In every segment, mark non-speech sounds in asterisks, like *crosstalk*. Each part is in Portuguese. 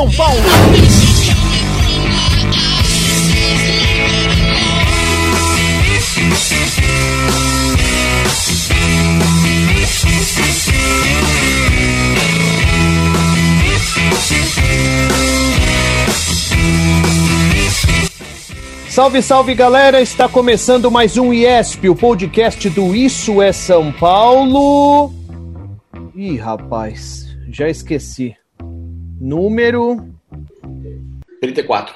São Paulo. Salve, salve galera! Está começando mais um IESP, o podcast do Isso é São Paulo. Ih, rapaz, já esqueci. Número. 34.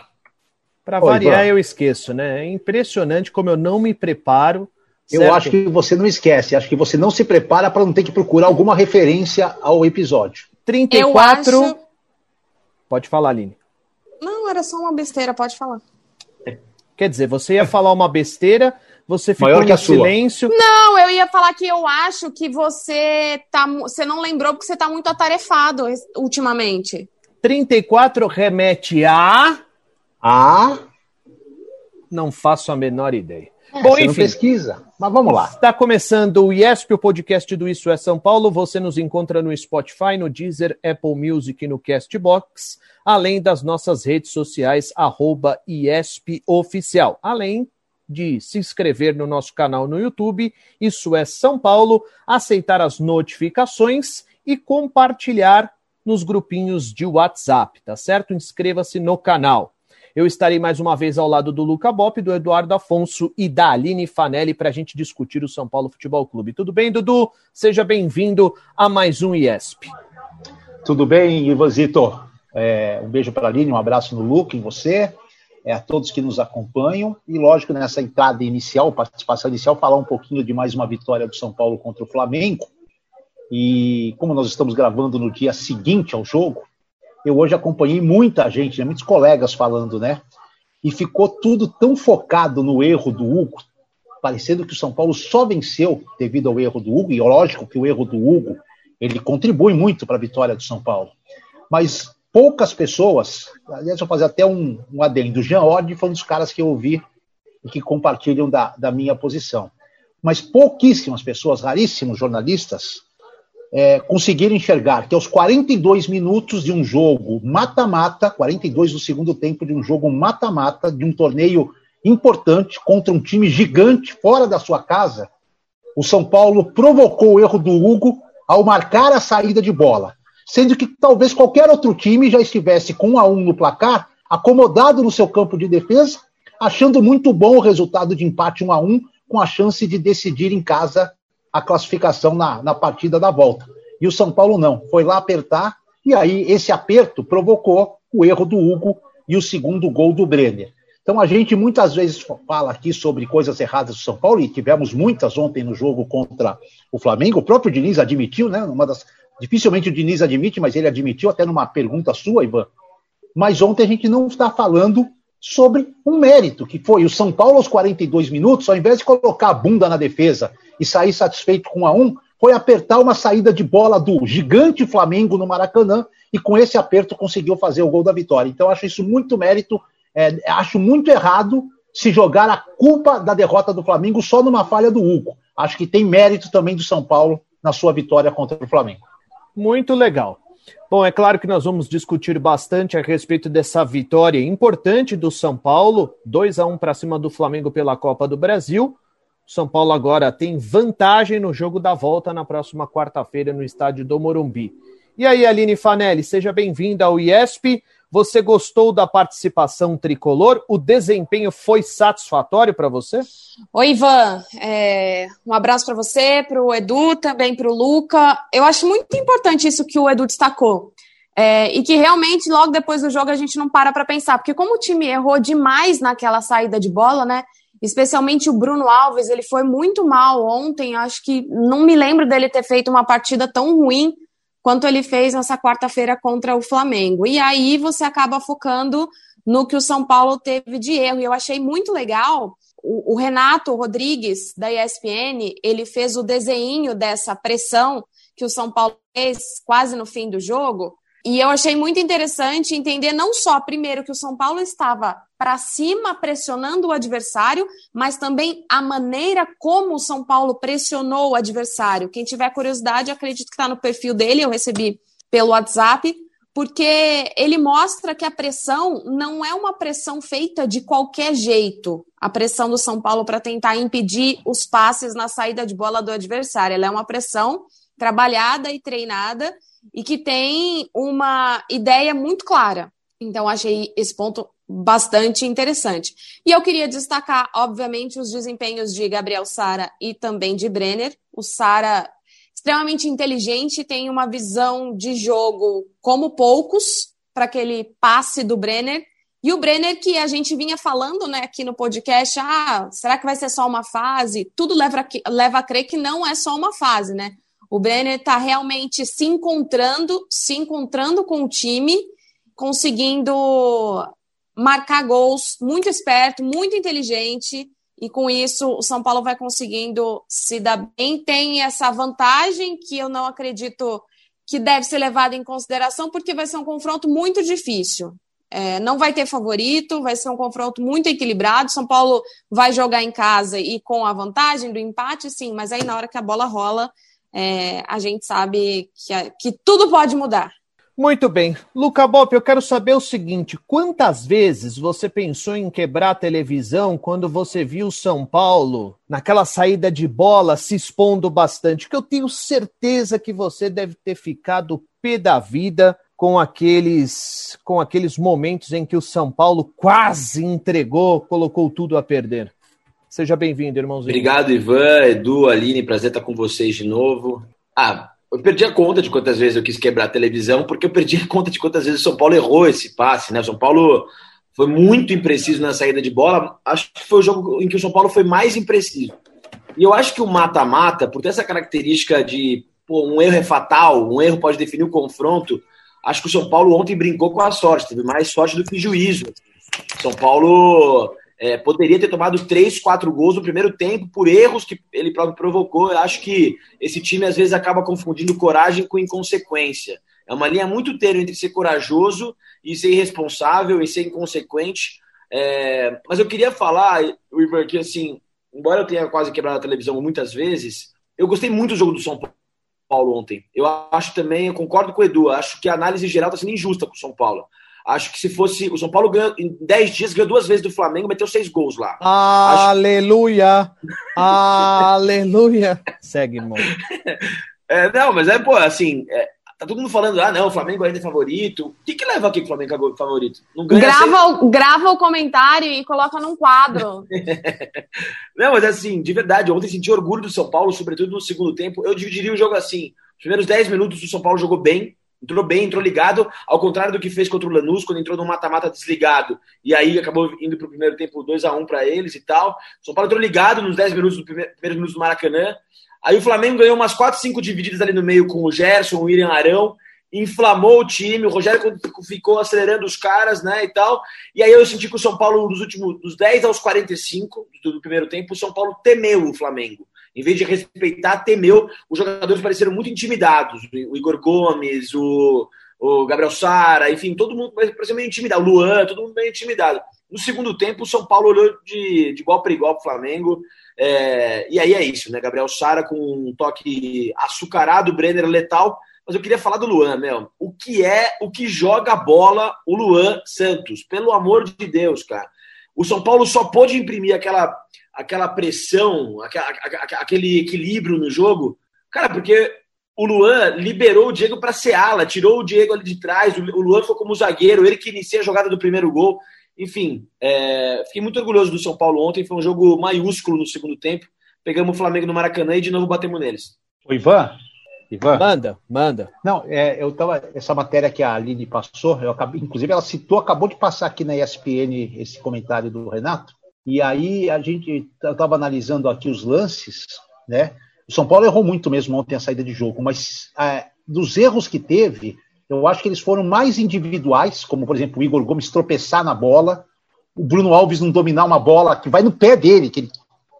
Para variar, Ivan. eu esqueço, né? É impressionante como eu não me preparo. Eu certo? acho que você não esquece, acho que você não se prepara para não ter que procurar alguma referência ao episódio. 34. Eu acho. Pode falar, Aline. Não, era só uma besteira, pode falar. Quer dizer, você ia falar uma besteira, você ficou Maior que em a sua. silêncio. Não, eu ia falar que eu acho que você tá. Você não lembrou porque você tá muito atarefado ultimamente. 34 remete a. Ah, Não faço a menor ideia. é, Bom, enfim. pesquisa. Mas vamos lá. Está começando o IESP, o podcast do Isso é São Paulo. Você nos encontra no Spotify, no Deezer, Apple Music e no Castbox, além das nossas redes sociais, arroba IESP Oficial. Além de se inscrever no nosso canal no YouTube, Isso é São Paulo, aceitar as notificações e compartilhar nos grupinhos de WhatsApp, tá certo? Inscreva-se no canal. Eu estarei mais uma vez ao lado do Luca Bop, do Eduardo Afonso e da Aline Fanelli para a gente discutir o São Paulo Futebol Clube. Tudo bem, Dudu? Seja bem-vindo a mais um IESP. Tudo bem, Ivanzito? É, um beijo para a Aline, um abraço no Luke, em você, é, a todos que nos acompanham. E, lógico, nessa entrada inicial, participação inicial, falar um pouquinho de mais uma vitória do São Paulo contra o Flamengo. E como nós estamos gravando no dia seguinte ao jogo, eu hoje acompanhei muita gente, né, muitos colegas falando, né? E ficou tudo tão focado no erro do Hugo, parecendo que o São Paulo só venceu devido ao erro do Hugo, e lógico que o erro do Hugo ele contribui muito para a vitória do São Paulo. Mas poucas pessoas, aliás, vou fazer até um, um adendo, o Jean Ord foi um dos caras que eu ouvi e que compartilham da, da minha posição. Mas pouquíssimas pessoas, raríssimos jornalistas, é, conseguiram enxergar que aos 42 minutos de um jogo mata-mata, 42 do segundo tempo de um jogo mata-mata, de um torneio importante contra um time gigante fora da sua casa, o São Paulo provocou o erro do Hugo ao marcar a saída de bola. Sendo que talvez qualquer outro time já estivesse com um a um no placar, acomodado no seu campo de defesa, achando muito bom o resultado de empate um a um, com a chance de decidir em casa a classificação na, na partida da volta. E o São Paulo não, foi lá apertar, e aí esse aperto provocou o erro do Hugo e o segundo gol do Brenner. Então a gente muitas vezes fala aqui sobre coisas erradas do São Paulo, e tivemos muitas ontem no jogo contra o Flamengo. O próprio Diniz admitiu, né? Uma das, dificilmente o Diniz admite, mas ele admitiu até numa pergunta sua, Ivan. Mas ontem a gente não está falando sobre um mérito, que foi o São Paulo aos 42 minutos, ao invés de colocar a bunda na defesa e sair satisfeito com a um, foi apertar uma saída de bola do gigante Flamengo no Maracanã e com esse aperto conseguiu fazer o gol da vitória. Então acho isso muito mérito, é, acho muito errado se jogar a culpa da derrota do Flamengo só numa falha do Hugo. Acho que tem mérito também do São Paulo na sua vitória contra o Flamengo. Muito legal. Bom, é claro que nós vamos discutir bastante a respeito dessa vitória importante do São Paulo, 2 a 1 para cima do Flamengo pela Copa do Brasil. O São Paulo agora tem vantagem no jogo da volta na próxima quarta-feira no estádio do Morumbi. E aí, Aline Fanelli, seja bem-vinda ao IESP. Você gostou da participação tricolor? O desempenho foi satisfatório para você? Oi, Ivan. É, um abraço para você, para o Edu, também para o Luca. Eu acho muito importante isso que o Edu destacou. É, e que realmente, logo depois do jogo, a gente não para para pensar. Porque como o time errou demais naquela saída de bola, né? especialmente o Bruno Alves, ele foi muito mal ontem. Acho que não me lembro dele ter feito uma partida tão ruim quanto ele fez nessa quarta-feira contra o Flamengo. E aí você acaba focando no que o São Paulo teve de erro. E eu achei muito legal. O, Renato Rodrigues, da ESPN, ele fez o desenho dessa pressão que o São Paulo fez quase no fim do jogo. E eu achei muito interessante entender não só, primeiro, que o São Paulo estava para cima pressionando o adversário, mas também a maneira como o São Paulo pressionou o adversário. Quem tiver curiosidade, acredito que está no perfil dele, eu recebi pelo WhatsApp, porque ele mostra que a pressão não é uma pressão feita de qualquer jeito. A pressão do São Paulo para tentar impedir os passes na saída de bola do adversário. Ela é uma pressão trabalhada e treinada e que tem uma ideia muito clara. Então, achei esse ponto bastante interessante. E eu queria destacar, obviamente, os desempenhos de Gabriel Sara e também de Brenner. O Sara, extremamente inteligente, tem uma visão de jogo como poucos para aquele passe do Brenner. E o Brenner, que a gente vinha falando né, aqui no podcast, ah, será que vai ser só uma fase? Tudo leva a, leva a crer que não é só uma fase, né? O Brenner está realmente se encontrando, se encontrando com o time, conseguindo marcar gols, muito esperto, muito inteligente, e com isso o São Paulo vai conseguindo se dar bem. Tem essa vantagem que eu não acredito que deve ser levada em consideração, porque vai ser um confronto muito difícil. É, não vai ter favorito, vai ser um confronto muito equilibrado. São Paulo vai jogar em casa e com a vantagem do empate, sim, mas aí na hora que a bola rola, é, a gente sabe que, que tudo pode mudar. Muito bem. Luca Bop, eu quero saber o seguinte: quantas vezes você pensou em quebrar a televisão quando você viu São Paulo naquela saída de bola se expondo bastante? Que eu tenho certeza que você deve ter ficado pé da vida com aqueles com aqueles momentos em que o São Paulo quase entregou, colocou tudo a perder. Seja bem-vindo, irmãozinho. Obrigado, Ivan, Edu, Aline, prazer estar com vocês de novo. Ah, eu perdi a conta de quantas vezes eu quis quebrar a televisão, porque eu perdi a conta de quantas vezes o São Paulo errou esse passe, né? O São Paulo foi muito impreciso na saída de bola. Acho que foi o jogo em que o São Paulo foi mais impreciso. E eu acho que o mata-mata, por ter essa característica de pô, um erro é fatal, um erro pode definir o confronto, acho que o São Paulo ontem brincou com a sorte, teve mais sorte do que juízo. São Paulo é, poderia ter tomado três, quatro gols no primeiro tempo por erros que ele próprio provocou. Eu acho que esse time às vezes acaba confundindo coragem com inconsequência. É uma linha muito tênue entre ser corajoso e ser irresponsável e ser inconsequente. É, mas eu queria falar, River, que assim, embora eu tenha quase quebrado a televisão muitas vezes, eu gostei muito do jogo do São Paulo ontem. Eu acho também, eu concordo com o Edu, acho que a análise geral está sendo injusta com o São Paulo. Acho que se fosse. O São Paulo ganhou, em 10 dias ganhou duas vezes do Flamengo, meteu seis gols lá. Aleluia! Aleluia! Segue, irmão. *laughs* É, não, mas é, pô, assim. É, tá todo mundo falando, ah, não, o Flamengo ainda é favorito. O que, que leva aqui que o Flamengo é favorito? Não ganha grava, o, grava o comentário e coloca num quadro. *laughs* não, mas assim, de verdade, ontem senti orgulho do São Paulo, sobretudo no segundo tempo. Eu dividiria o jogo assim. Os primeiros 10 minutos o São Paulo jogou bem, entrou bem, entrou ligado, ao contrário do que fez contra o Lanús, quando entrou no mata-mata desligado, e aí acabou indo para o primeiro tempo 2 a 1 para eles e tal. O São Paulo entrou ligado nos 10 minutos do primeiro, primeiros do Maracanã. Aí o Flamengo ganhou umas 4, 5 divididas ali no meio com o Gerson, o William Arão, inflamou o time, o Rogério ficou acelerando os caras, né, e tal. E aí eu senti que o São Paulo, dos últimos, dos 10 aos 45 do, do primeiro tempo, o São Paulo temeu o Flamengo em vez de respeitar, temeu. Os jogadores pareceram muito intimidados. O Igor Gomes, o, o Gabriel Sara, enfim, todo mundo parecia meio intimidado. O Luan, todo mundo meio intimidado. No segundo tempo, o São Paulo olhou de, de igual para igual para o Flamengo. É, e aí é isso, né? Gabriel Sara com um toque açucarado, Brenner letal. Mas eu queria falar do Luan, meu. O que é, o que joga a bola o Luan Santos? Pelo amor de Deus, cara. O São Paulo só pôde imprimir aquela aquela pressão, aquele equilíbrio no jogo. Cara, porque o Luan liberou o Diego para ser ala, tirou o Diego ali de trás, o Luan foi como zagueiro, ele que inicia a jogada do primeiro gol. Enfim, é, fiquei muito orgulhoso do São Paulo ontem, foi um jogo maiúsculo no segundo tempo. Pegamos o Flamengo no Maracanã e de novo batemos neles. O Ivan, Ivan. Manda, manda. Não, é, eu tava. Essa matéria que a Aline passou, eu acabei, inclusive ela citou, acabou de passar aqui na ESPN esse comentário do Renato. E aí a gente estava analisando aqui os lances, né? O São Paulo errou muito mesmo ontem a saída de jogo, mas é, dos erros que teve, eu acho que eles foram mais individuais, como por exemplo o Igor Gomes tropeçar na bola, o Bruno Alves não dominar uma bola que vai no pé dele, que ele,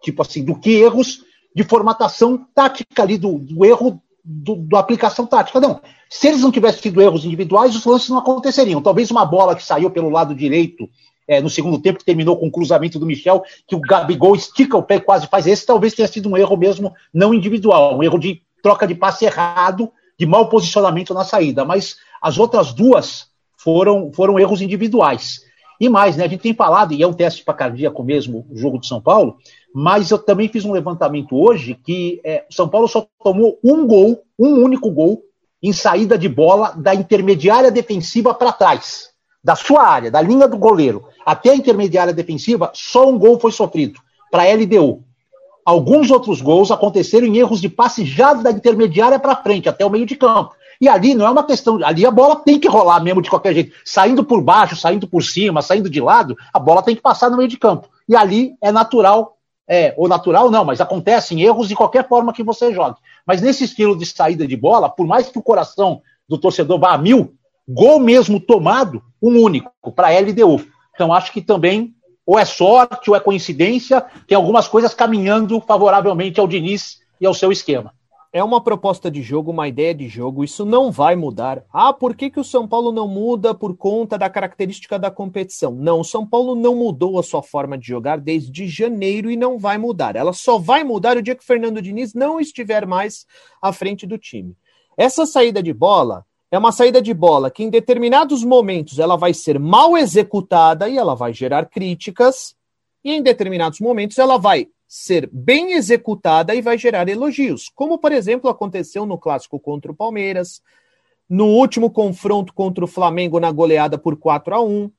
tipo assim, do que erros de formatação tática ali, do, do erro da aplicação tática. Não. Se eles não tivessem tido erros individuais, os lances não aconteceriam. Talvez uma bola que saiu pelo lado direito é, no segundo tempo, que terminou com o cruzamento do Michel, que o Gabigol estica o pé e quase faz esse, talvez tenha sido um erro mesmo não individual, um erro de troca de passe errado, de mau posicionamento na saída. Mas as outras duas foram, foram erros individuais. E mais, né? A gente tem falado, e é um teste para cardíaco mesmo, o jogo de São Paulo, mas eu também fiz um levantamento hoje que é, São Paulo só tomou um gol, um único gol, em saída de bola da intermediária defensiva para trás. Da sua área, da linha do goleiro até a intermediária defensiva, só um gol foi sofrido para a LDU. Alguns outros gols aconteceram em erros de passe já da intermediária para frente, até o meio de campo. E ali não é uma questão. Ali a bola tem que rolar mesmo de qualquer jeito. Saindo por baixo, saindo por cima, saindo de lado, a bola tem que passar no meio de campo. E ali é natural é, ou natural não, mas acontecem erros de qualquer forma que você jogue. Mas nesse estilo de saída de bola, por mais que o coração do torcedor vá a mil, gol mesmo tomado, um único, para LDU. Então acho que também ou é sorte ou é coincidência, tem algumas coisas caminhando favoravelmente ao Diniz e ao seu esquema é uma proposta de jogo, uma ideia de jogo, isso não vai mudar. Ah, por que, que o São Paulo não muda por conta da característica da competição? Não, o São Paulo não mudou a sua forma de jogar desde janeiro e não vai mudar. Ela só vai mudar o dia que o Fernando Diniz não estiver mais à frente do time. Essa saída de bola é uma saída de bola que em determinados momentos ela vai ser mal executada e ela vai gerar críticas, e em determinados momentos ela vai ser bem executada e vai gerar elogios, como por exemplo aconteceu no clássico contra o Palmeiras, no último confronto contra o Flamengo na goleada por 4 a 1.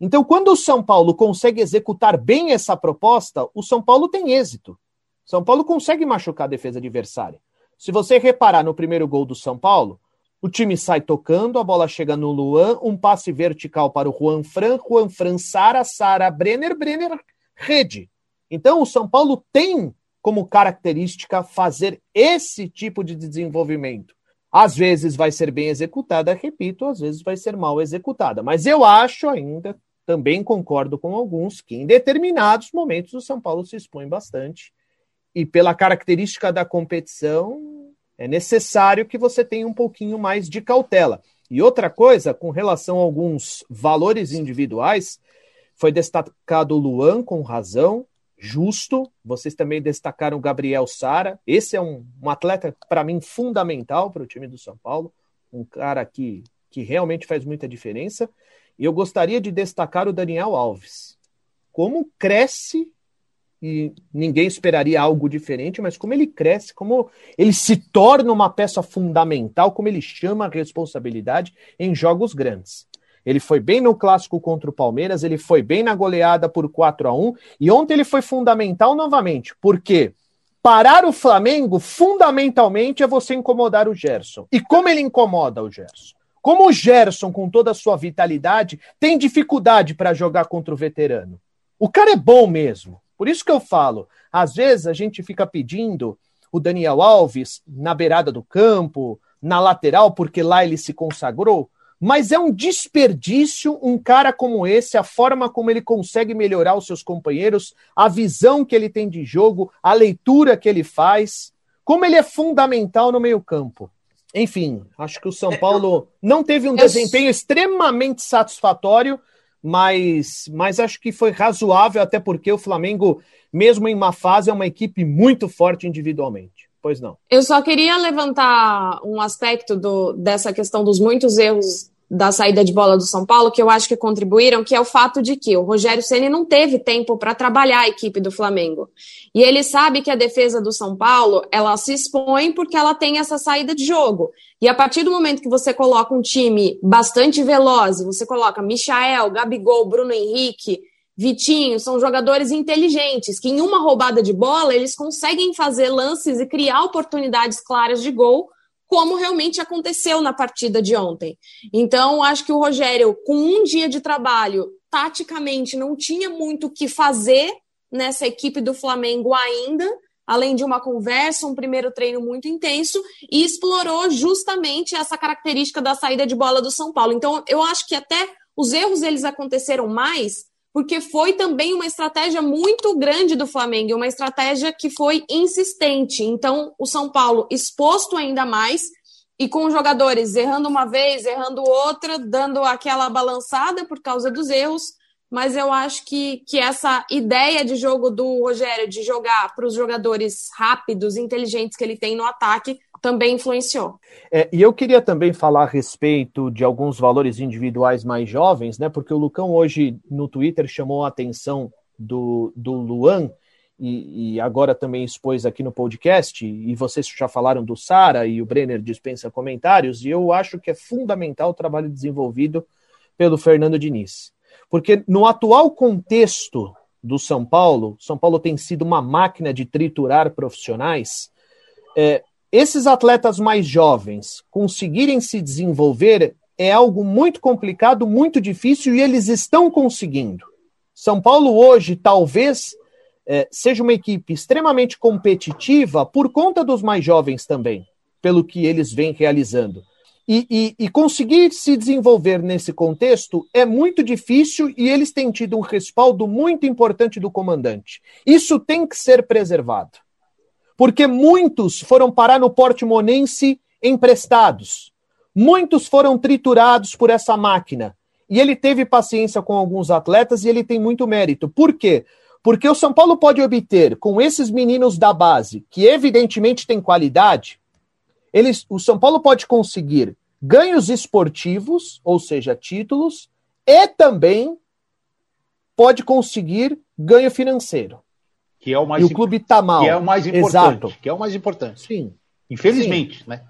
Então, quando o São Paulo consegue executar bem essa proposta, o São Paulo tem êxito. São Paulo consegue machucar a defesa adversária. Se você reparar no primeiro gol do São Paulo, o time sai tocando, a bola chega no Luan, um passe vertical para o Juan Fran, Juan Fran, Sara, Sara, Brenner, Brenner, rede. Então, o São Paulo tem como característica fazer esse tipo de desenvolvimento. Às vezes vai ser bem executada, repito, às vezes vai ser mal executada. Mas eu acho ainda, também concordo com alguns, que em determinados momentos o São Paulo se expõe bastante. E pela característica da competição, é necessário que você tenha um pouquinho mais de cautela. E outra coisa, com relação a alguns valores individuais, foi destacado o Luan com razão, justo. Vocês também destacaram o Gabriel Sara. Esse é um, um atleta, para mim, fundamental para o time do São Paulo. Um cara que, que realmente faz muita diferença. E eu gostaria de destacar o Daniel Alves. Como cresce, e ninguém esperaria algo diferente, mas como ele cresce, como ele se torna uma peça fundamental, como ele chama a responsabilidade em jogos grandes. Ele foi bem no clássico contra o Palmeiras, ele foi bem na goleada por 4 a 1 e ontem ele foi fundamental novamente, porque parar o Flamengo fundamentalmente é você incomodar o Gerson. E como ele incomoda o Gerson? Como o Gerson, com toda a sua vitalidade, tem dificuldade para jogar contra o veterano. O cara é bom mesmo. Por isso que eu falo, às vezes a gente fica pedindo o Daniel Alves na beirada do campo, na lateral, porque lá ele se consagrou. Mas é um desperdício um cara como esse, a forma como ele consegue melhorar os seus companheiros, a visão que ele tem de jogo, a leitura que ele faz, como ele é fundamental no meio-campo. Enfim, acho que o São Paulo não teve um desempenho extremamente satisfatório, mas, mas acho que foi razoável, até porque o Flamengo, mesmo em uma fase, é uma equipe muito forte individualmente. Pois não. Eu só queria levantar um aspecto do, dessa questão dos muitos erros da saída de bola do São Paulo que eu acho que contribuíram, que é o fato de que o Rogério Ceni não teve tempo para trabalhar a equipe do Flamengo. E ele sabe que a defesa do São Paulo, ela se expõe porque ela tem essa saída de jogo. E a partir do momento que você coloca um time bastante veloz, você coloca Michael, Gabigol, Bruno Henrique, Vitinho, são jogadores inteligentes, que em uma roubada de bola eles conseguem fazer lances e criar oportunidades claras de gol como realmente aconteceu na partida de ontem. Então, acho que o Rogério, com um dia de trabalho, taticamente não tinha muito o que fazer nessa equipe do Flamengo ainda, além de uma conversa, um primeiro treino muito intenso, e explorou justamente essa característica da saída de bola do São Paulo. Então, eu acho que até os erros eles aconteceram mais porque foi também uma estratégia muito grande do Flamengo, uma estratégia que foi insistente. Então, o São Paulo exposto ainda mais e com jogadores errando uma vez, errando outra, dando aquela balançada por causa dos erros. Mas eu acho que, que essa ideia de jogo do Rogério, de jogar para os jogadores rápidos, inteligentes que ele tem no ataque, também influenciou. É, e eu queria também falar a respeito de alguns valores individuais mais jovens, né? Porque o Lucão hoje no Twitter chamou a atenção do, do Luan e, e agora também expôs aqui no podcast, e vocês já falaram do Sara e o Brenner dispensa comentários, e eu acho que é fundamental o trabalho desenvolvido pelo Fernando Diniz. Porque no atual contexto do São Paulo, São Paulo tem sido uma máquina de triturar profissionais. É, esses atletas mais jovens conseguirem se desenvolver é algo muito complicado, muito difícil e eles estão conseguindo. São Paulo hoje talvez é, seja uma equipe extremamente competitiva por conta dos mais jovens também, pelo que eles vêm realizando. E, e, e, conseguir se desenvolver nesse contexto é muito difícil e eles têm tido um respaldo muito importante do comandante. Isso tem que ser preservado porque muitos foram parar no Portimonense emprestados. Muitos foram triturados por essa máquina. E ele teve paciência com alguns atletas e ele tem muito mérito. Por quê? Porque o São Paulo pode obter, com esses meninos da base, que evidentemente têm qualidade, eles, o São Paulo pode conseguir ganhos esportivos, ou seja, títulos, e também pode conseguir ganho financeiro. Que é o mais e o clube está mal. Que é o mais importante. Exato. Que é o mais importante. Sim. Infelizmente, Sim. né?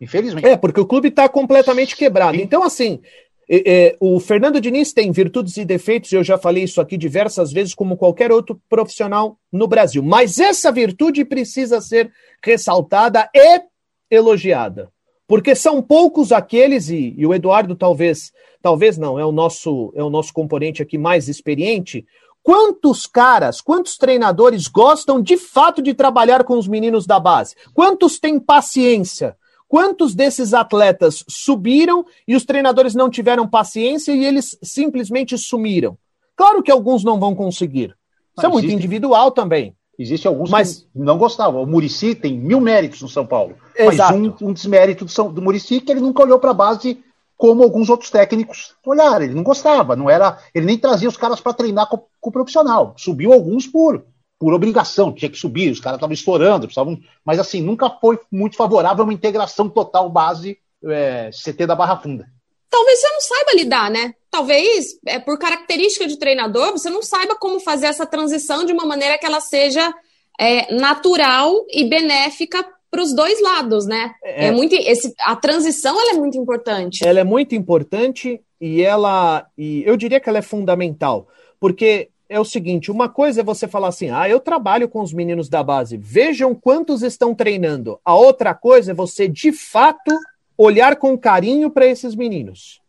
Infelizmente. É, porque o clube está completamente quebrado. Sim. Então, assim, é, é, o Fernando Diniz tem virtudes e defeitos, eu já falei isso aqui diversas vezes, como qualquer outro profissional no Brasil. Mas essa virtude precisa ser ressaltada e elogiada. Porque são poucos aqueles, e, e o Eduardo talvez, talvez não, é o nosso, é o nosso componente aqui mais experiente, Quantos caras, quantos treinadores gostam de fato de trabalhar com os meninos da base? Quantos têm paciência? Quantos desses atletas subiram e os treinadores não tiveram paciência e eles simplesmente sumiram? Claro que alguns não vão conseguir. Isso é muito individual também. Existe alguns mas, que não gostavam. O Murici tem mil méritos no São Paulo. Exato. Mas um, um desmérito do, São, do Murici que ele nunca olhou para a base como alguns outros técnicos olharam. Ele não gostava, não era, ele nem trazia os caras para treinar com, com, o profissional. Subiu alguns por por obrigação, tinha que subir, os caras estavam estourando, precisavam, mas assim, nunca foi muito favorável uma integração total base é, CT da Barra Funda. Talvez você não saiba lidar, né? Talvez, é, por característica de treinador, você não saiba como fazer essa transição de uma maneira que ela seja é, natural e benéfica para os dois lados, né? É, é muito esse, a transição ela é muito importante. Ela é muito importante e ela e eu diria que ela é fundamental, porque é o seguinte, uma coisa é você falar assim: "Ah, eu trabalho com os meninos da base, vejam quantos estão treinando". A outra coisa é você de fato olhar com carinho para esses meninos.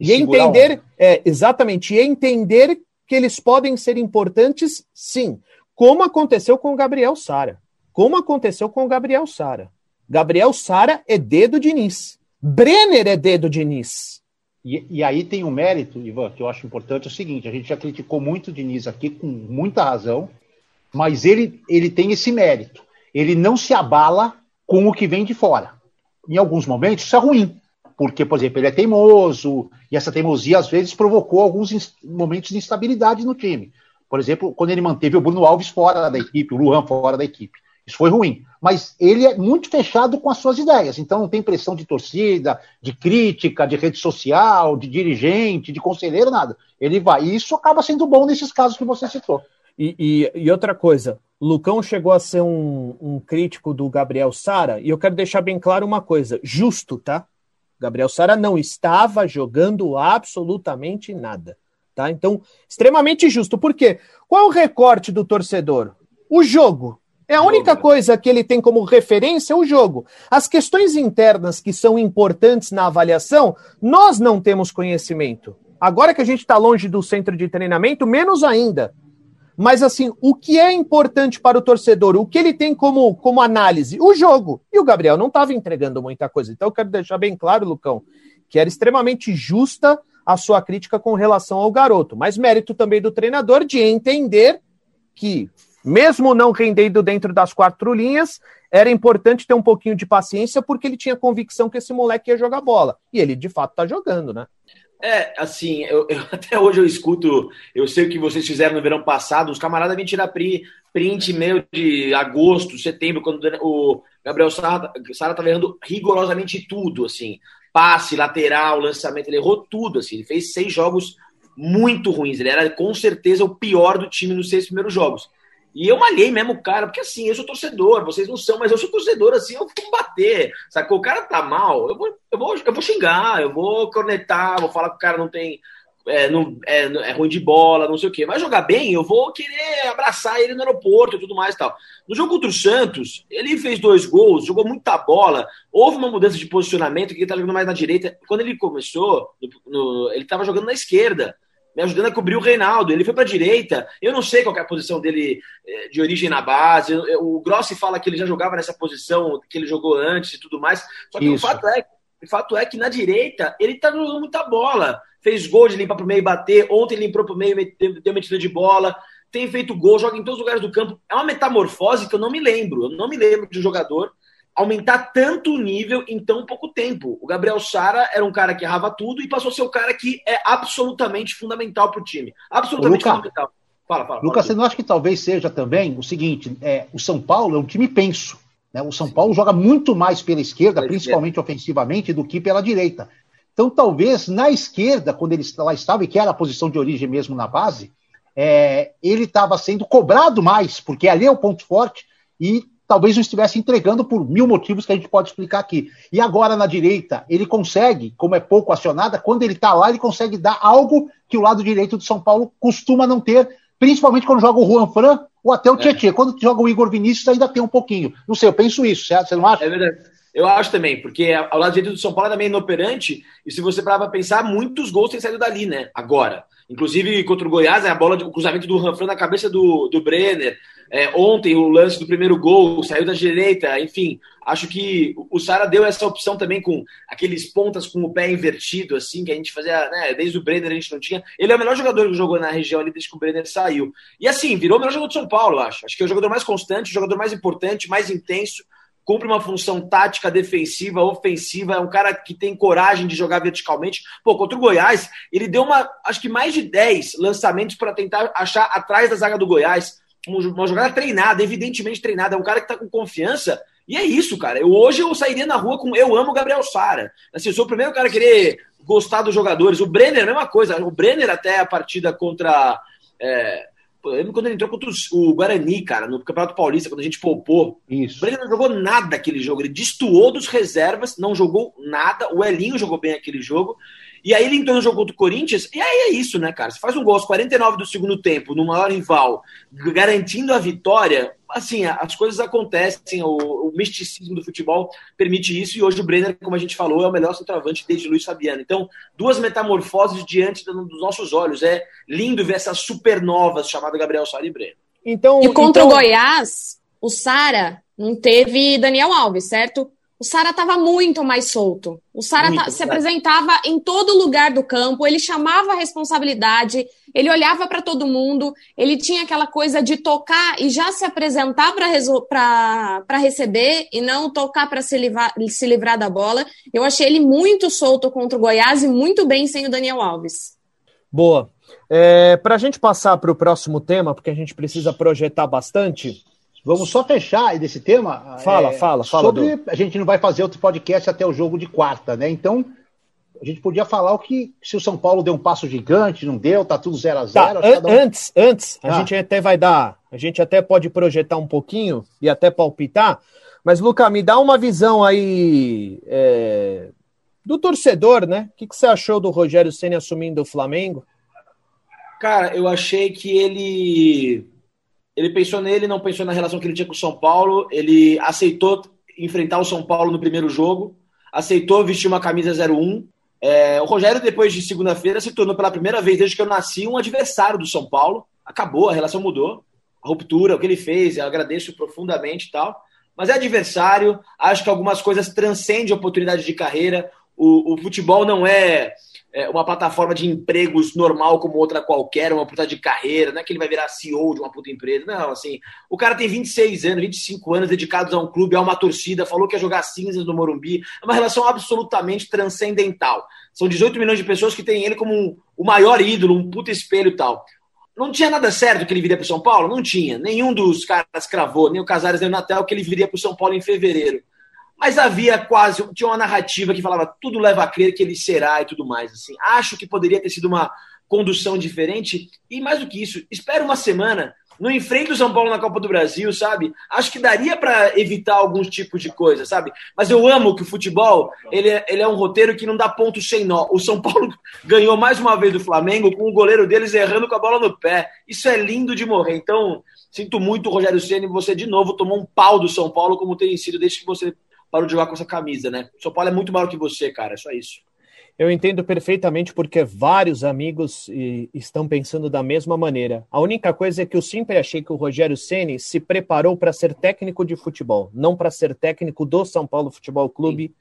E, e entender, é, exatamente, e entender que eles podem ser importantes, sim, como aconteceu com o Gabriel Sara como aconteceu com o Gabriel Sara. Gabriel Sara é dedo de Diniz. Brenner é dedo de. E, e, aí tem um mérito, Ivan, que eu acho importante, é o seguinte, a gente já criticou muito o Diniz aqui, com muita razão, mas ele, ele tem esse mérito. Ele não se abala com o que vem de fora. Em alguns momentos isso é ruim, porque, por exemplo, ele é teimoso, e essa teimosia às vezes provocou alguns momentos de instabilidade no time. Por exemplo, quando ele manteve o Bruno Alves fora da equipe, o Luan fora da equipe. Isso foi ruim. Mas ele é muito fechado com as suas ideias. Então não tem pressão de torcida, de crítica, de rede social, de dirigente, de conselheiro, nada. Ele vai. E isso acaba sendo bom nesses casos que você citou. E, e, e outra coisa, Lucão chegou a ser um, um crítico do Gabriel Sara, e eu quero deixar bem claro uma coisa: justo, tá? Gabriel Sara não estava jogando absolutamente nada. Tá? Então, extremamente justo. Por quê? Qual é o recorte do torcedor? O jogo. É a única coisa que ele tem como referência o jogo. As questões internas que são importantes na avaliação, nós não temos conhecimento. Agora que a gente está longe do centro de treinamento, menos ainda. Mas assim, o que é importante para o torcedor? O que ele tem como, como análise? O jogo. E o Gabriel não estava entregando muita coisa. Então eu quero deixar bem claro, Lucão, que era extremamente justa a sua crítica com relação ao garoto. Mas mérito também do treinador de entender que mesmo não rendendo dentro das quatro linhas, era importante ter um pouquinho de paciência, porque ele tinha convicção que esse moleque ia jogar bola. E ele, de fato, tá jogando, né? É, assim, eu, eu, *laughs* até hoje eu escuto, eu sei o que vocês fizeram no verão passado, os camaradas vêm tirar print, print meu de agosto, setembro, quando o Gabriel Sara estava errando rigorosamente tudo, assim, passe, lateral, lançamento, ele errou tudo, assim, ele fez seis jogos muito ruins, ele era com certeza o pior do time nos seis primeiros jogos. E eu malhei mesmo o cara, porque assim, eu sou torcedor, vocês não são, mas eu sou torcedor, assim, eu vou bater. Sacou? O cara tá mal, eu vou, eu vou, eu vou xingar, eu vou cornetar, vou falar que o cara não tem. É, não, é, é ruim de bola, não sei o quê. Mas jogar bem, eu vou querer abraçar ele no aeroporto e tudo mais e tal. No jogo contra o Santos, ele fez dois gols, jogou muita bola, houve uma mudança de posicionamento, que ele tá jogando mais na direita. Quando ele começou, no, no, ele tava jogando na esquerda me ajudando a cobrir o Reinaldo. Ele foi para a direita. Eu não sei qual é a posição dele eh, de origem na base. O Grossi fala que ele já jogava nessa posição que ele jogou antes e tudo mais. Só que Isso. o fato, é, o fato é que na direita ele está jogando muita bola. Fez gol de limpar para o meio e bater. Ontem limpou para o meio e deu metida de bola. Tem feito gol, joga em todos os lugares do campo. É uma metamorfose que eu não me lembro. Eu não me lembro de um jogador aumentar tanto o nível em tão pouco tempo. O Gabriel Sara era um cara que errava tudo e passou a ser o cara que é absolutamente fundamental para o time. Absolutamente Luca, fundamental. Fala, fala. Lucas, você não acha que talvez seja também o seguinte: é, o São Paulo é um time penso. Né? O São Paulo joga muito mais pela esquerda, principalmente ofensivamente, do que pela direita. Então, talvez na esquerda, quando ele lá estava, e que era a posição de origem mesmo na base, é, ele estava sendo cobrado mais, porque ali é o ponto forte, e talvez não estivesse entregando por mil motivos que a gente pode explicar aqui. E agora na direita, ele consegue, como é pouco acionada, quando ele está lá, ele consegue dar algo que o lado direito do São Paulo costuma não ter, principalmente quando joga o Juan Fran ou até o é. Tietchan. Quando joga o Igor Vinícius, ainda tem um pouquinho. Não sei, eu penso isso, certo? Você não acha? É verdade. Eu acho também, porque ao lado direito do São Paulo é também inoperante, e se você parar para pensar, muitos gols têm saído dali, né? Agora. Inclusive contra o Goiás, a bola, o cruzamento do Ranfran na cabeça do, do Brenner. É, ontem, o lance do primeiro gol, saiu da direita, enfim. Acho que o Sara deu essa opção também com aqueles pontas com o pé invertido, assim, que a gente fazia, né? Desde o Brenner a gente não tinha. Ele é o melhor jogador que jogou na região ali desde que o Brenner saiu. E assim, virou o melhor jogador de São Paulo, acho. Acho que é o jogador mais constante, o jogador mais importante, mais intenso cumpre uma função tática, defensiva, ofensiva, é um cara que tem coragem de jogar verticalmente. Pô, contra o Goiás, ele deu uma, acho que mais de 10 lançamentos para tentar achar atrás da zaga do Goiás. Uma jogada treinada, evidentemente treinada. É um cara que tá com confiança. E é isso, cara. Eu, hoje eu sairia na rua com eu amo o Gabriel Sara. Assim, eu sou o primeiro cara a querer gostar dos jogadores. O Brenner, a mesma coisa. O Brenner, até a partida contra. É, eu lembro quando ele entrou contra o Guarani, cara, no Campeonato Paulista, quando a gente poupou. Isso. O Brenner não jogou nada aquele jogo. Ele destoou dos reservas, não jogou nada. O Elinho jogou bem aquele jogo. E aí ele entrou no jogo contra o Corinthians, e aí é isso, né, cara? Você faz um gol aos 49 do segundo tempo, no maior rival, garantindo a vitória, assim, as coisas acontecem, o, o, misticismo do futebol permite isso, e hoje o Brenner, como a gente falou, é o melhor centroavante desde Luiz Fabiano. Então, duas metamorfoses diante dos nossos olhos. É lindo ver essas supernovas chamadas Gabriel Sara e Brenner. Então, e contra então... o Goiás, o Sara não teve Daniel Alves, certo? O Sara estava muito mais solto. O Sara tá, se apresentava em todo lugar do campo, ele chamava a responsabilidade, ele olhava para todo mundo, ele tinha aquela coisa de tocar e já se apresentar para receber e não tocar para se, livrar, se livrar da bola. Eu achei ele muito solto contra o Goiás e muito bem sem o Daniel Alves. Boa. É, para a gente passar para o próximo tema, porque a gente precisa projetar bastante, Vamos só fechar desse tema. Fala, é, fala, fala. Sobre do... a gente não vai fazer outro podcast até o jogo de quarta, né? Então a gente podia falar o que se o São Paulo deu um passo gigante, não deu, tá tudo 0 a 0 tá, um... Antes, antes, ah. a gente até vai dar, a gente até pode projetar um pouquinho e até palpitar, mas Luca, me dá uma visão aí é, do torcedor, né? O que, que você achou do Rogério Senna assumindo o Flamengo? Cara, eu achei que ele ele pensou nele, não pensou na relação que ele tinha com o São Paulo, ele aceitou enfrentar o São Paulo no primeiro jogo, aceitou vestir uma camisa 01 é, o Rogério, depois de segunda-feira, se tornou pela primeira vez desde que eu nasci um adversário do São Paulo. Acabou, a relação mudou. A ruptura, o que ele fez, eu agradeço profundamente e tal. Mas é adversário, acho que algumas coisas transcendem oportunidade de carreira. O, o futebol não é, uma plataforma de empregos normal como outra qualquer, uma puta de carreira, não é que ele vai virar CEO de uma puta empresa, não, assim, o cara tem 26 anos, 25 anos dedicados a um clube, a uma torcida, falou que ia jogar cinzas no Morumbi, é uma relação absolutamente transcendental. São 18 milhões de pessoas que têm ele como um, o maior ídolo, um puta espelho e tal. Não tinha nada certo que ele viria para São Paulo? Não tinha. Nenhum dos caras cravou, nem o Casares nem o Natal, que ele viria para São Paulo em fevereiro mas havia quase, tinha uma narrativa que falava tudo leva a crer que ele será e tudo mais. Assim, acho que poderia ter sido uma condução diferente e mais do que isso, espero uma semana não enfrenta o São Paulo na Copa do Brasil, sabe? Acho que daria para evitar alguns tipos de coisa, sabe? Mas eu amo que o futebol, ele é, ele é um roteiro que não dá ponto sem nó. O São Paulo *laughs* ganhou mais uma vez do Flamengo com o goleiro deles errando com a bola no pé. Isso é lindo de morrer. Então, sinto muito, Rogério Ceni, você de novo tomou um pau do São Paulo como tem sido desde que você parou de jogar com essa camisa, né? O São Paulo é muito maior que você, cara, é só isso. Eu entendo perfeitamente porque vários amigos estão pensando da mesma maneira. A única coisa é que eu sempre achei que o Rogério Ceni se preparou para ser técnico de futebol, não para ser técnico do São Paulo Futebol Clube.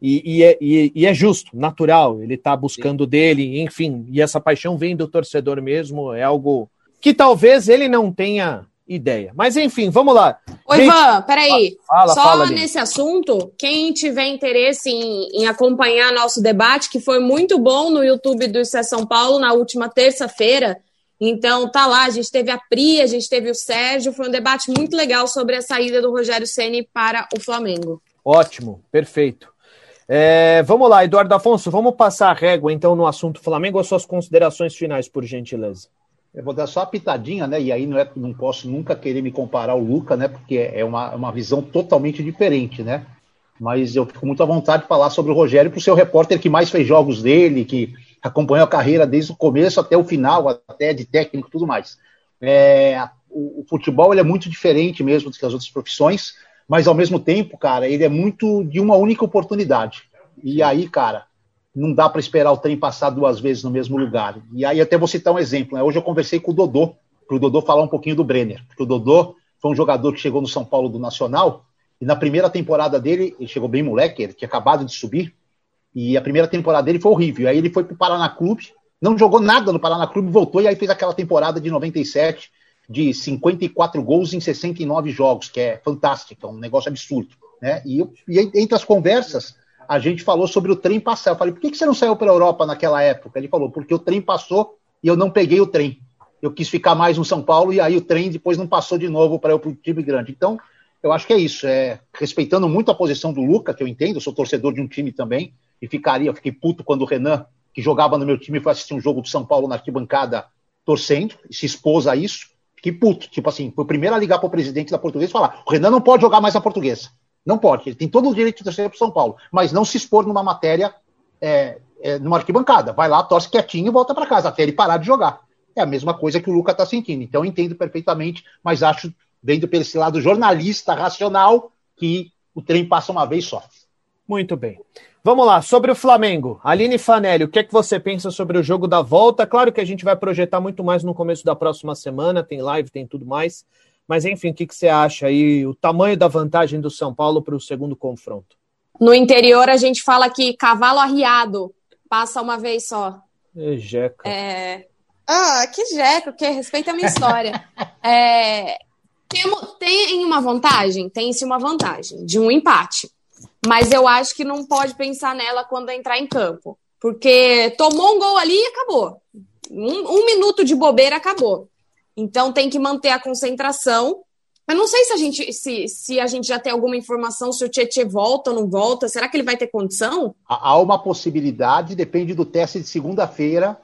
E, e, é, e, e, é, justo, natural. Ele está buscando Sim. dele, enfim. E essa paixão vem do torcedor mesmo. É algo que talvez ele não tenha ideia. Mas enfim, vamos lá. Oi, Gente, Ivan, peraí. Fala, Só fala, nesse assunto, quem tiver interesse em, em, acompanhar nosso debate, que foi muito bom no YouTube do Isso é São Paulo na última terça-feira. Então tá lá, a gente teve a Pri, a gente teve o Sérgio, foi um debate muito legal sobre a saída do Rogério Ceni para o Flamengo. Ótimo, perfeito. É, vamos lá, Eduardo Afonso, vamos passar a régua então no assunto Flamengo, as suas considerações finais, por gentileza. Eu vou dar só a pitadinha, né? E aí não, é, não posso nunca querer me comparar ao Luca, né? Porque é uma, uma visão totalmente diferente, né? Mas eu fico muito à vontade de falar sobre o Rogério para o seu repórter que mais fez jogos dele, que acompanhou a carreira desde o começo até o final, até de técnico e tudo mais. É, o, o, futebol ele é muito diferente mesmo do que as outras profissões, mas ao mesmo tempo, cara, ele é muito de uma única oportunidade. E aí, cara, não dá para esperar o trem passar duas vezes no mesmo lugar. E aí até vou citar um exemplo. Né? Hoje eu conversei com o Dodô, para o Dodô falar um pouquinho do Brenner. Porque o Dodô foi um jogador que chegou no São Paulo do Nacional, e na primeira temporada dele, ele chegou bem moleque, ele tinha acabado de subir, e a primeira temporada dele foi horrível. Aí ele foi para o Paraná Clube, não jogou nada no Paraná Clube, voltou e aí fez aquela temporada de 97 de 54 gols em 69 jogos, que é fantástico, é um negócio absurdo. Né? E, e entre as conversas, a gente falou sobre o trem passar. Eu falei, por que, você não saiu para a Europa naquela época? Ele falou, porque o trem passou e eu não peguei o trem. Eu quis ficar mais no São Paulo e aí o trem depois não passou de novo para o time grande. Então, eu acho que é isso. É, respeitando muito a posição do Luca, que eu entendo, eu sou torcedor de um time também, e ficaria, eu fiquei puto quando o Renan, que jogava no meu time, foi assistir um jogo do São Paulo na arquibancada torcendo, e se expôs a isso. Fiquei puto. Tipo assim, foi o primeiro a ligar para o presidente da portuguesa e falar: o Renan não pode jogar mais na portuguesa. Não pode. Ele tem todo o direito de torcer para São Paulo, mas não se expor numa matéria, é, é, numa arquibancada. Vai lá, torce quietinho e volta para casa, até ele parar de jogar. É a mesma coisa que o Luca está sentindo. Então eu entendo perfeitamente, mas acho, vendo pelo esse lado jornalista, racional, que o trem passa uma vez só. Muito bem. Vamos lá, sobre o Flamengo. Aline Fanelli, o que é que você pensa sobre o jogo da volta? Claro que a gente vai projetar muito mais no começo da próxima semana, tem live, tem tudo mais. Mas enfim, o que, que você acha aí? O tamanho da vantagem do São Paulo para o segundo confronto? No interior a gente fala que cavalo arriado passa uma vez só. É jeca. É... Ah, que jeca, que respeita a minha história. *laughs* é... tem, tem uma vantagem? Tem-se uma vantagem de um empate. Mas eu acho que não pode pensar nela quando entrar em campo. Porque tomou um gol ali e acabou. Um, um minuto de bobeira acabou. Então tem que manter a concentração Mas não sei se a gente se, se a gente já tem alguma informação se o Tietchan volta ou não volta. Será que ele vai ter condição? Há uma possibilidade, depende do teste de segunda-feira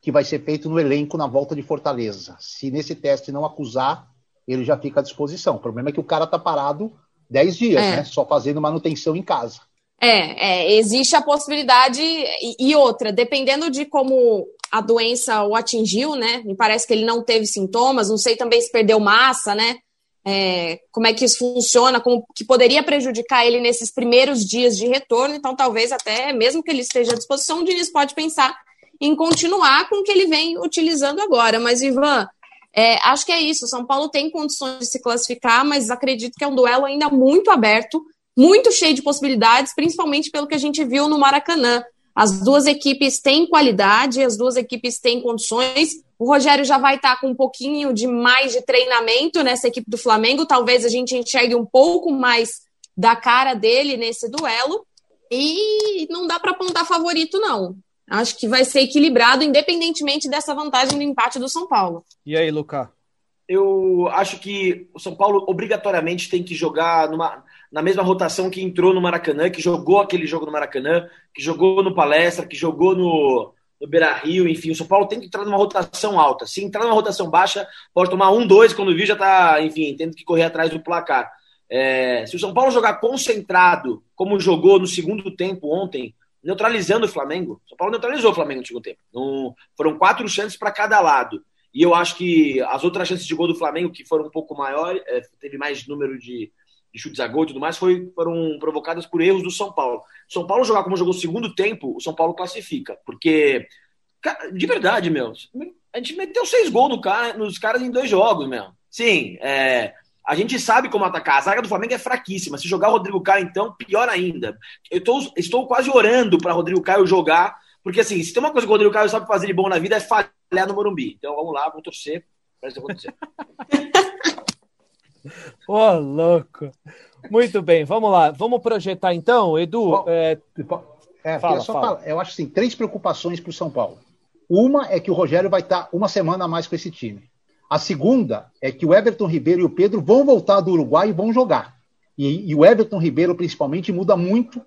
que vai ser feito no elenco na volta de Fortaleza. Se nesse teste não acusar, ele já fica à disposição. O problema é que o cara tá parado 10 dias, é. né? Só fazendo manutenção em casa. É, é existe a possibilidade e, e, outra, dependendo de como a doença o atingiu, né? Me parece que ele não teve sintomas, não sei também se perdeu massa, né? É, como é que isso funciona, como que poderia prejudicar ele nesses primeiros dias de retorno, então talvez até, mesmo que ele esteja à disposição, o Diniz pode pensar em continuar com o que ele vem utilizando agora. Mas, Ivan, é, acho que é isso. São Paulo tem condições de se classificar, mas acredito que é um duelo ainda muito aberto, muito cheio de possibilidades, principalmente pelo que a gente viu no Maracanã. As duas equipes têm qualidade, as duas equipes têm condições. O Rogério já vai estar com um pouquinho de mais de treinamento nessa equipe do Flamengo. Talvez a gente enxergue um pouco mais da cara dele nesse duelo. E não dá para apontar favorito, não. Acho que vai ser equilibrado, independentemente dessa vantagem do empate do São Paulo. E aí, Luca? Eu acho que o São Paulo obrigatoriamente tem que jogar numa, na mesma rotação que entrou no Maracanã, que jogou aquele jogo no Maracanã, que jogou no Palestra, que jogou no, no Beira Rio, enfim, o São Paulo tem que entrar numa rotação alta. Se entrar numa rotação baixa, pode tomar um, dois, quando viu já tá, enfim, tendo que correr atrás do placar. É, se o São Paulo jogar concentrado, como jogou no segundo tempo ontem, neutralizando o Flamengo. São Paulo neutralizou o Flamengo no segundo tempo. Foram quatro chances para cada lado. E eu acho que as outras chances de gol do Flamengo, que foram um pouco maiores, é, teve mais número de, de, chutes a gol e tudo mais, foi, foram provocadas por erros do São Paulo. São Paulo jogar como jogou o segundo tempo, o São Paulo classifica. Porque, de verdade, meu, a gente meteu seis gols no cara, nos caras em dois jogos, meu. Sim, é, a gente sabe como atacar. A zaga do Flamengo é fraquíssima. Se jogar o Rodrigo Caio, então, pior ainda. Eu tô, estou quase orando para Rodrigo Caio jogar, porque assim, se tem uma coisa que o Rodrigo Caio sabe fazer de bom na vida é falhar no Morumbi. Então vamos lá, vamos torcer para isso acontecer. *laughs* Ô, oh, louco. Muito bem, vamos lá. Vamos projetar então, Edu. é... É, fala, fala. Eu acho assim, três preocupações para o São Paulo. Uma é que o Rogério vai estar uma semana a mais com esse time. A segunda é que o Everton Ribeiro e o Pedro vão voltar do Uruguai e vão jogar. E, e, o Everton Ribeiro, principalmente, muda muito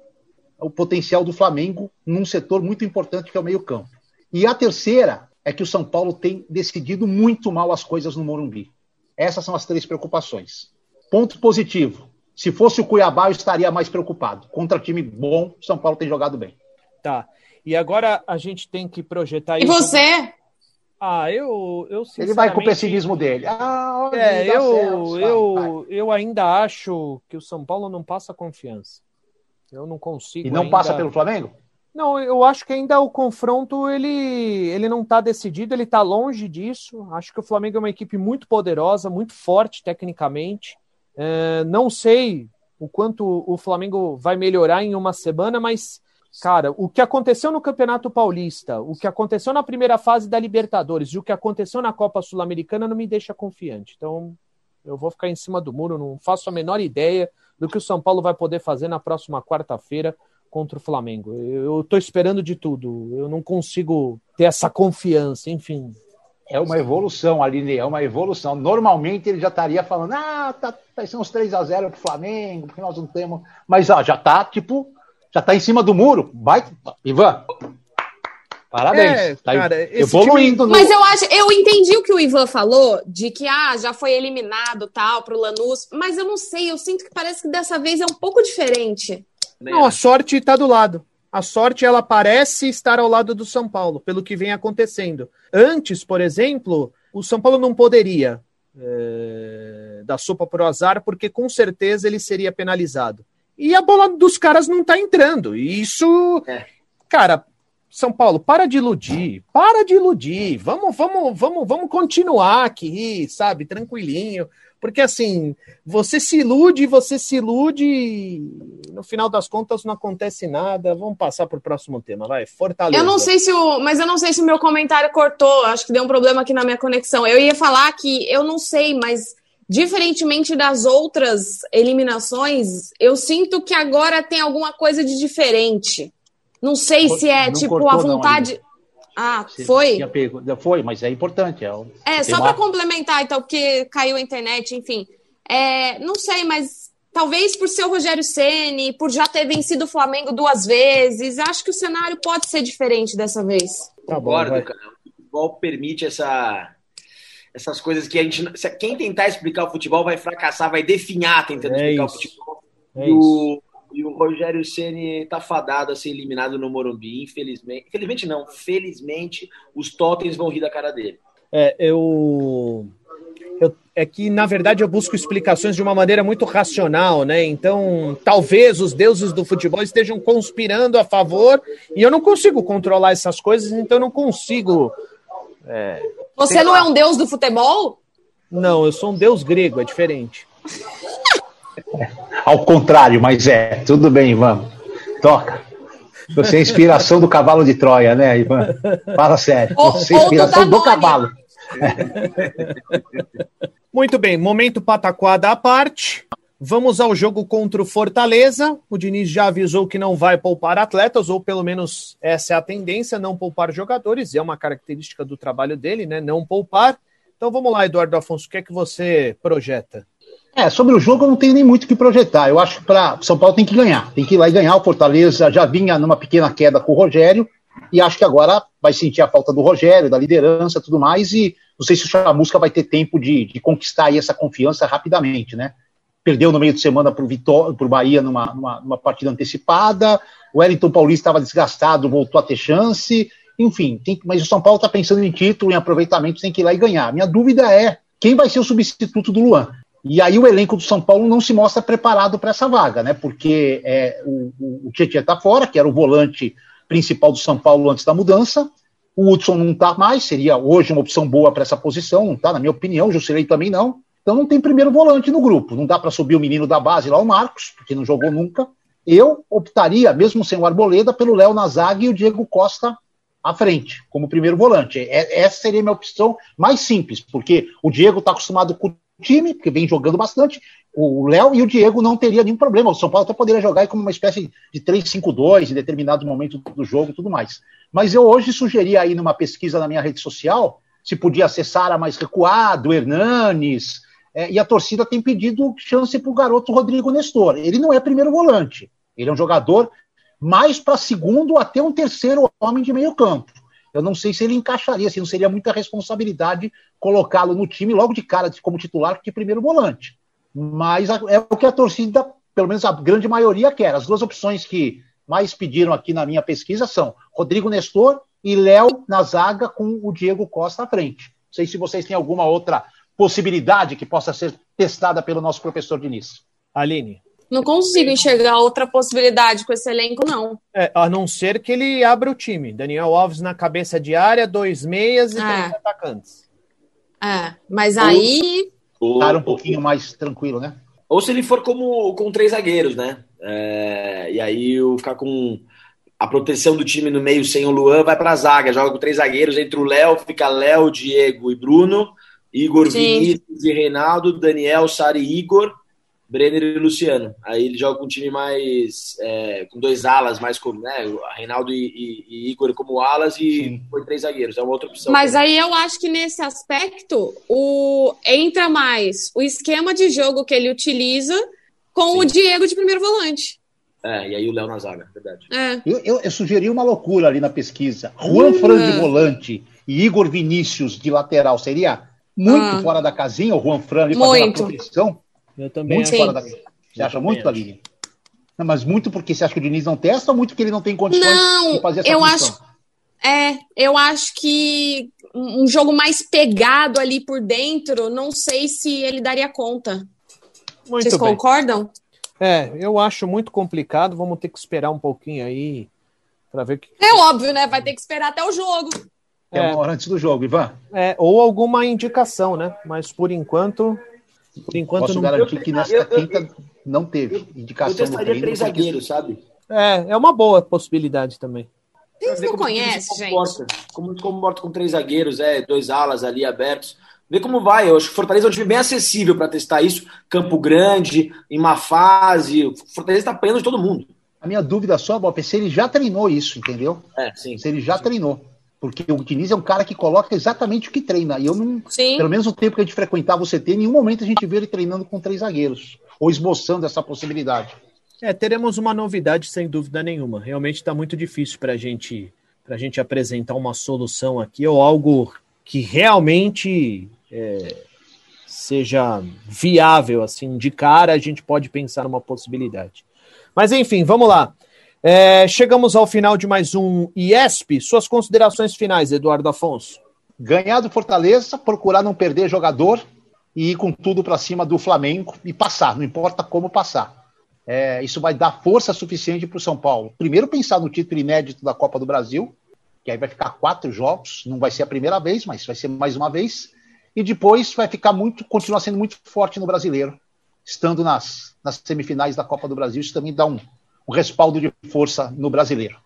o potencial do Flamengo num setor muito importante que é o meio-campo. E a terceira é que o São Paulo tem decidido muito mal as coisas no Morumbi. Essas são as três preocupações. Ponto positivo. Se fosse o Cuiabá, eu estaria mais preocupado. Contra time bom, o São Paulo tem jogado bem. Tá. E agora a gente tem que projetar E você? Ah, eu, eu Ele vai com o pessimismo dele. Ah, é, eu, certo, eu, vai. eu ainda acho que o São Paulo não passa confiança. Eu não consigo. E não ainda... passa pelo Flamengo? Não, eu acho que ainda o confronto ele, ele não está decidido, ele está longe disso. Acho que o Flamengo é uma equipe muito poderosa, muito forte tecnicamente. É, não sei o quanto o Flamengo vai melhorar em uma semana, mas Cara, o que aconteceu no Campeonato Paulista, o que aconteceu na primeira fase da Libertadores e o que aconteceu na Copa Sul-Americana não me deixa confiante. Então, eu vou ficar em cima do muro, não faço a menor ideia do que o São Paulo vai poder fazer na próxima quarta-feira contra o Flamengo. Eu estou esperando de tudo, eu não consigo ter essa confiança, enfim. É uma evolução, Aline, é uma evolução. Normalmente ele já estaria falando, ah, tá, vai ser uns 3 a 0 pro Flamengo, porque nós não temos. Mas ó, já tá, tipo, já está em cima do muro. Vai, Ivan. Parabéns. É, tá cara, evoluindo. Time... No... Mas eu acho, eu entendi o que o Ivan falou, de que ah, já foi eliminado tal para o Lanús, mas eu não sei, eu sinto que parece que dessa vez é um pouco diferente. Não, a sorte está do lado. A sorte ela parece estar ao lado do São Paulo, pelo que vem acontecendo. Antes, por exemplo, o São Paulo não poderia é, dar sopa para o azar, porque com certeza ele seria penalizado e a bola dos caras não tá entrando. E isso, é. cara, São Paulo, para de iludir, para de iludir. Vamos, vamos, vamos, vamos continuar aqui, sabe, tranquilinho. Porque assim, você se ilude, você se ilude, no final das contas não acontece nada. Vamos passar para o próximo tema, vai. Fortaleza. Eu não sei se o, mas eu não sei se o meu comentário cortou. Acho que deu um problema aqui na minha conexão. Eu ia falar que eu não sei, mas Diferentemente das outras eliminações, eu sinto que agora tem alguma coisa de diferente. Não sei se é não tipo a vontade. Não, ah, foi? Foi, mas é importante. É, é só para complementar, então, porque caiu a internet, enfim. É, não sei, mas talvez por ser o Rogério Ceni, por já ter vencido o Flamengo duas vezes, acho que o cenário pode ser diferente dessa vez. Tá Concordo, cara. O futebol permite essa, essas coisas que a gente. Quem tentar explicar o futebol vai fracassar, vai definhar tentando é explicar isso. o futebol. É e, o, e, o, Rogério Ceni tá fadado a ser eliminado no Morumbi, infelizmente. Infelizmente não, felizmente os totens vão rir da cara dele. É, eu eu, é que, na verdade, eu busco explicações de uma maneira muito racional, né? Então, talvez os deuses do futebol estejam conspirando a favor e eu não consigo controlar essas coisas, então eu não consigo. É, Você não lá. é um deus do futebol? Não, eu sou um deus grego, é diferente. *laughs* Ao contrário, mas é. Tudo bem, Ivan. Toca. Você é a inspiração do cavalo de Troia, né, Ivan? Fala sério. Você é a inspiração do, do cavalo. Muito bem, momento pataquada à parte. Vamos ao jogo contra o Fortaleza. O Diniz já avisou que não vai poupar atletas, ou pelo menos essa é a tendência, não poupar jogadores. É uma característica do trabalho dele, né? Não poupar. Então vamos lá, Eduardo Afonso, o que é que você projeta? É, sobre o jogo eu não tenho nem muito o que projetar. Eu acho que para São Paulo tem que ganhar. Tem que ir lá e ganhar. O Fortaleza já vinha numa pequena queda com o Rogério e acho que agora vai sentir a falta do Rogério, da liderança tudo mais, e não sei se o Chamusca vai ter tempo de, de conquistar aí essa confiança rapidamente, né? Perdeu no meio de semana para o Bahia numa, numa, numa, partida antecipada, o Wellington Paulista estava desgastado, voltou a ter chance, enfim, tem, mas o São Paulo está pensando em título, em aproveitamento, tem que ir lá e ganhar. Minha dúvida é quem vai ser o substituto do Luan. E aí o elenco do São Paulo não se mostra preparado para essa vaga, né? Porque é, o, o, o Tietchan está fora, que era o volante principal do São Paulo antes da mudança. O Hudson não está mais, seria hoje uma opção boa para essa posição, não está, na minha opinião. O Jusilei também não. Então não tem primeiro volante no grupo. Não dá para subir o menino da base lá, o Marcos, porque não jogou nunca. Eu optaria, mesmo sem o Arboleda, pelo Léo Nazaga e o Diego Costa à frente, como primeiro volante. É, essa seria a minha opção mais simples, porque o Diego está acostumado com time, porque vem jogando bastante, o Léo e o Diego não teria nenhum problema. O São Paulo até poderia jogar como uma espécie de 3-5-2 em determinado momento do jogo e tudo mais. Mas eu hoje sugeri aí numa pesquisa na minha rede social se podia acessar a mais recuado, Hernanes, é, e a torcida tem pedido chance para o garoto Rodrigo Nestor. Ele não é primeiro volante, ele é um jogador mais para segundo até um terceiro homem de meio campo. Eu não sei se ele encaixaria, se não seria muita responsabilidade colocá-lo no time logo de cara como titular que primeiro volante mas é o que a torcida, pelo menos a grande maioria, quer. As duas opções que mais pediram aqui na minha pesquisa são Rodrigo Nestor e Léo na zaga com o Diego Costa à frente. Não sei se vocês têm alguma outra possibilidade que possa ser testada pelo nosso professor Diniz. Aline. Não consigo enxergar outra possibilidade com esse elenco, não. É, a não ser que ele abra o time. Daniel Alves na cabeça de área, dois meias e é. três atacantes. É, mas aí cara um pouquinho mais tranquilo, né? Ou se ele for como com três zagueiros, né? É, e aí o ficar com a proteção do time no meio sem o Luan vai para a zaga, joga com três zagueiros entre o Léo, fica Léo, Diego e Bruno, Igor, Sim. Vinícius e Reinaldo, Daniel, Sari e Igor, Brenner e Luciano. Aí ele joga com um time mais. É, com dois alas, mais como, né? Reinaldo e, e, e Igor como alas e foi três zagueiros. É uma outra opção. Mas também. aí eu acho que nesse aspecto o entra mais o esquema de jogo que ele utiliza com Sim. o Diego de primeiro volante. É, e aí o Léo na zaga, verdade. É. Eu, eu, eu, sugeri uma loucura ali na pesquisa. Juan uh, Fran de volante e Igor Vinícius de lateral. Seria muito uh, fora da casinha o Juan Fran ali fazendo a proteção? Eu também muito fora da... Você acha muito, Aline? Não, mas muito porque você acha que o Diniz não testa ou muito porque ele não tem condições não, de fazer essa eu função? acho É, eu acho que um jogo mais pegado ali por dentro, não sei se ele daria conta. Muito Vocês bem. concordam? É, eu acho muito complicado. Vamos ter que esperar um pouquinho aí para ver que. É óbvio, né? Vai ter que esperar até o jogo. É, uma hora antes do jogo, Ivan. É, ou alguma indicação, né? Mas por enquanto por enquanto, Posso não... garantir que nesta quinta não teve indicação. Eu testaria três zagueiros, sabe? É, é uma boa possibilidade também. Vocês não conhecem, gente? Como comporta com três zagueiros, é, dois alas ali abertos. Vê como vai. Eu acho que Fortaleza é um time bem acessível para testar isso. Campo Grande, em uma fase. Fortaleza está apanhando de todo mundo. A minha dúvida só, Bob, é se ele já treinou isso, entendeu? É, sim. Se ele já sim. treinou. Porque o Diniz é um cara que coloca exatamente o que treina. E eu não. Sim. Pelo menos o tempo que a gente frequentava o CT, em nenhum momento a gente vê ele treinando com três zagueiros. Ou esboçando essa possibilidade. É, teremos uma novidade sem dúvida nenhuma. Realmente está muito difícil para gente, a gente apresentar uma solução aqui ou algo que realmente é, seja viável assim de cara. A gente pode pensar numa possibilidade. Mas enfim, vamos lá. É, chegamos ao final de mais um IESP. Suas considerações finais, Eduardo Afonso. Ganhar do Fortaleza, procurar não perder jogador e ir com tudo para cima do Flamengo e passar, não importa como passar. É, isso vai dar força suficiente para o São Paulo. Primeiro, pensar no título inédito da Copa do Brasil, que aí vai ficar quatro jogos, não vai ser a primeira vez, mas vai ser mais uma vez. E depois vai ficar muito, continuar sendo muito forte no brasileiro, estando nas, nas semifinais da Copa do Brasil. Isso também dá um, um respaldo de força no brasileiro.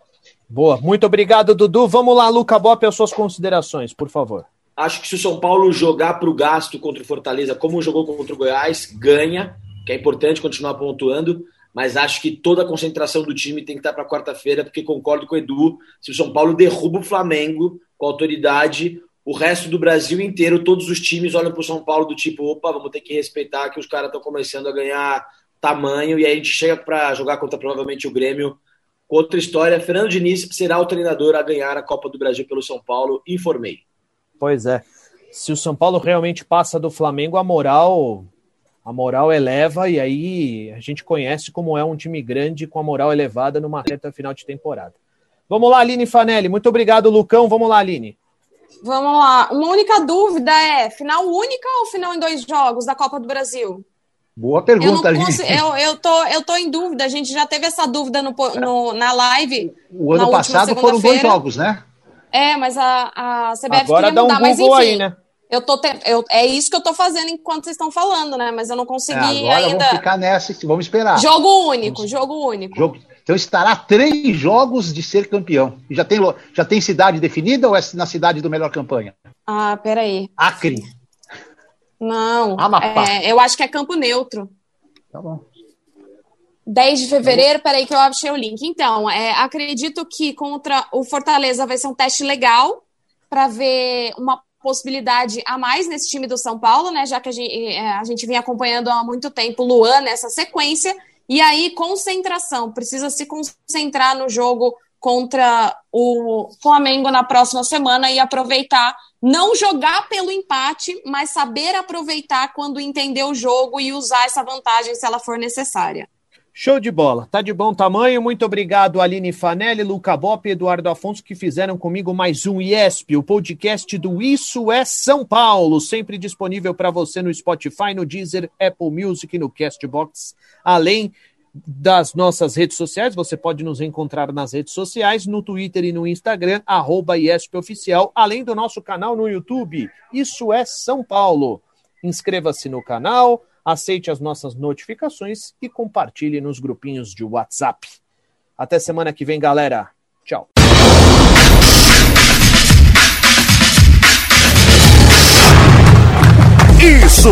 Boa, muito obrigado, Dudu. Vamos lá, Luca Bop, as suas considerações, por favor. Acho que se o São Paulo jogar para o gasto contra o Fortaleza, como jogou contra o Goiás, ganha, que é importante continuar pontuando, mas acho que toda a concentração do time tem que estar para quarta-feira, porque concordo com o Edu, se o São Paulo derruba o Flamengo com autoridade, o resto do Brasil inteiro, todos os times olham para o São Paulo do tipo, opa, vamos ter que respeitar que os caras estão começando a ganhar tamanho, e aí a gente chega para jogar contra provavelmente o Grêmio. Outra história, Fernando Diniz será o treinador a ganhar a Copa do Brasil pelo São Paulo, informei. Pois é. Se o São Paulo realmente passa do Flamengo, a moral a moral eleva e aí a gente conhece como é um time grande com a moral elevada numa reta final de temporada. Vamos lá, Aline Fanelli. Muito obrigado, Lucão. Vamos lá, Aline. Vamos lá. Uma única dúvida é: final única ou final em dois jogos da Copa do Brasil? Boa pergunta, eu, eu, eu, tô, eu tô em dúvida. A gente já teve essa dúvida no, no na live. O ano passado foram dois jogos, né? É, mas a, a CBF Agora queria mudar. Um mas enfim, aí, né? eu tô te, eu, é isso que eu tô fazendo enquanto vocês estão falando, né? Mas eu não consegui é, agora ainda. Vamos ficar nessa, vamos esperar. Jogo único, vamos... jogo único. Jogo... Então estará três jogos de ser campeão. Já tem, já tem cidade definida ou é na cidade do melhor campanha? Ah, peraí. Acre. Não. Amapá. É, eu acho que é campo neutro. Tá bom. 10 de fevereiro, peraí que eu achei o link. Então, é, acredito que contra o Fortaleza vai ser um teste legal para ver uma possibilidade a mais nesse time do São Paulo, né? Já que a gente, a gente vinha acompanhando há muito tempo o Luan nessa sequência. E aí, concentração, precisa se concentrar no jogo contra o Flamengo na próxima semana e aproveitar, não jogar pelo empate, mas saber aproveitar quando entender o jogo e usar essa vantagem se ela for necessária. Show de bola, tá de bom tamanho. Muito obrigado, Aline Fanelli, Luca Bop e Eduardo Afonso, que fizeram comigo mais um IESP, o podcast do Isso é São Paulo, sempre disponível para você no Spotify, no Deezer, Apple Music no Castbox. Além das nossas redes sociais, você pode nos encontrar nas redes sociais, no Twitter e no Instagram, arroba IESPOficial, além do nosso canal no YouTube, Isso é São Paulo. Inscreva-se no canal, aceite as nossas notificações e compartilhe nos grupinhos de WhatsApp. Até semana que vem, galera. Tchau. Isso!